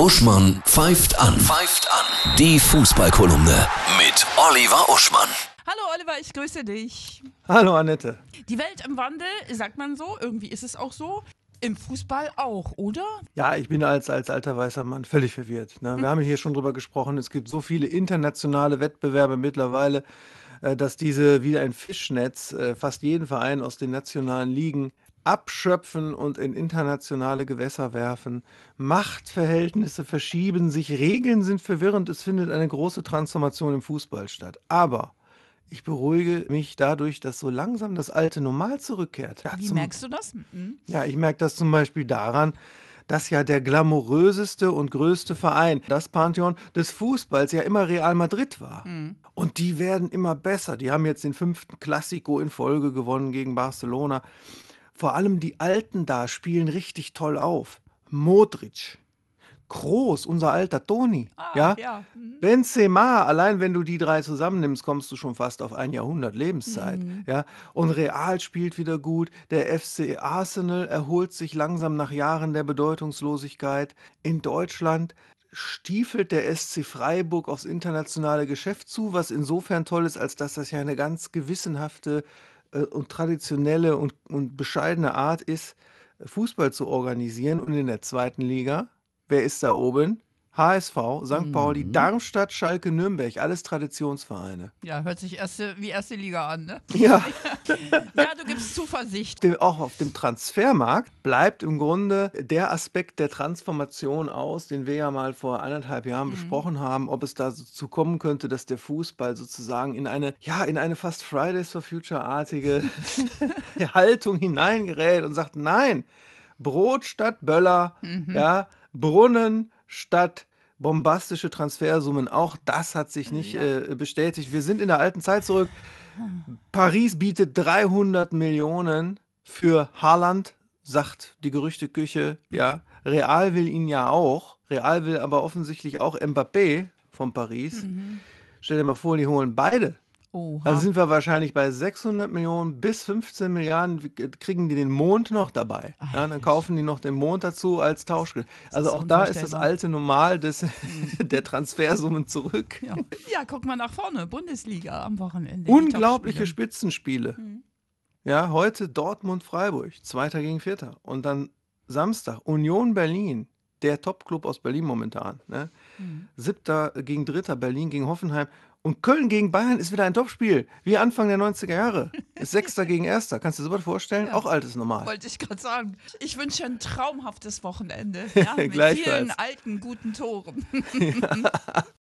Uschmann pfeift an. Pfeift an. Die Fußballkolumne mit Oliver Uschmann. Hallo Oliver, ich grüße dich. Hallo Annette. Die Welt im Wandel, sagt man so, irgendwie ist es auch so. Im Fußball auch, oder? Ja, ich bin als, als alter weißer Mann völlig verwirrt. Ne? Wir haben hier schon drüber gesprochen. Es gibt so viele internationale Wettbewerbe mittlerweile, äh, dass diese wie ein Fischnetz äh, fast jeden Verein aus den nationalen Ligen abschöpfen und in internationale Gewässer werfen. Machtverhältnisse verschieben sich, Regeln sind verwirrend, es findet eine große Transformation im Fußball statt. Aber ich beruhige mich dadurch, dass so langsam das alte Normal zurückkehrt. Ja, Wie zum, merkst du das? Mhm. ja, ich merke das zum Beispiel daran, dass ja der glamouröseste und größte Verein, das Pantheon des Fußballs, ja immer Real Madrid war. Und die werden immer besser. Die haben jetzt den fünften Classico in Folge gewonnen gegen Barcelona. Vor allem die Alten da spielen richtig toll auf. Modric, Kroos, unser alter Toni, Ah, ja, ja. Mhm. Benzema, allein wenn du die drei zusammennimmst, kommst du schon fast auf ein Jahrhundert Lebenszeit. Ja? Und Real spielt wieder gut. Der FC Arsenal erholt sich langsam nach Jahren der Bedeutungslosigkeit. In Deutschland stiefelt der SC Freiburg aufs internationale Geschäft zu, was insofern toll ist, als dass das ja eine ganz gewissenhafte äh, und traditionelle und, und bescheidene Art ist, Fußball zu organisieren. Und in der zweiten Liga, wer ist da oben? HSV, St. Pauli, Darmstadt, Schalke, Nürnberg, alles Traditionsvereine. Ja, hört sich erste, wie erste Liga an, ne? Ja, Ja, du gibst Zuversicht. dem- auch auf dem Transfermarkt bleibt im Grunde der Aspekt der Transformation aus, den wir ja mal vor anderthalb Jahren besprochen haben, ob es dazu kommen könnte, dass der Fußball sozusagen in eine, ja, in eine fast Fridays for Future-artige Haltung hineingerät und sagt, nein, Brot statt Böller, ja, Brunnen statt bombastische Transfersummen. Auch das hat sich nicht äh, bestätigt. Wir sind in der alten Zeit zurück. Paris bietet 300 Millionen für Haaland, sagt die Gerüchteküche. Ja, Real will ihn ja auch. Real will aber offensichtlich auch Mbappé von Paris. Stell dir mal vor, die holen beide. Oha. Also sind wir wahrscheinlich bei 600 Millionen bis 15 Milliarden, kriegen die den Mond noch dabei. Ja, dann kaufen die noch den Mond dazu als Tauschgeld. Also ist auch da ist das unvorstellbar. alte Normal des, der Transfersummen zurück. ja. ja, guck mal nach vorne. Bundesliga am Wochenende. die Unglaubliche Topspiele. Spitzenspiele. Ja, heute Dortmund-Freiburg, Zweiter gegen Vierter. Und dann Samstag Union Berlin, der Top-Club aus Berlin momentan. Ne? Siebter gegen Dritter, Berlin gegen Hoffenheim. Und Köln gegen Bayern ist wieder ein Topspiel, wie Anfang der 90er Jahre. Ist Sechster gegen Erster. Kannst du dir sowas vorstellen? Ja. Auch altes Normal. Wollte ich gerade sagen. Ich wünsche ein traumhaftes Wochenende. Ja, mit vielen alten, guten Toren.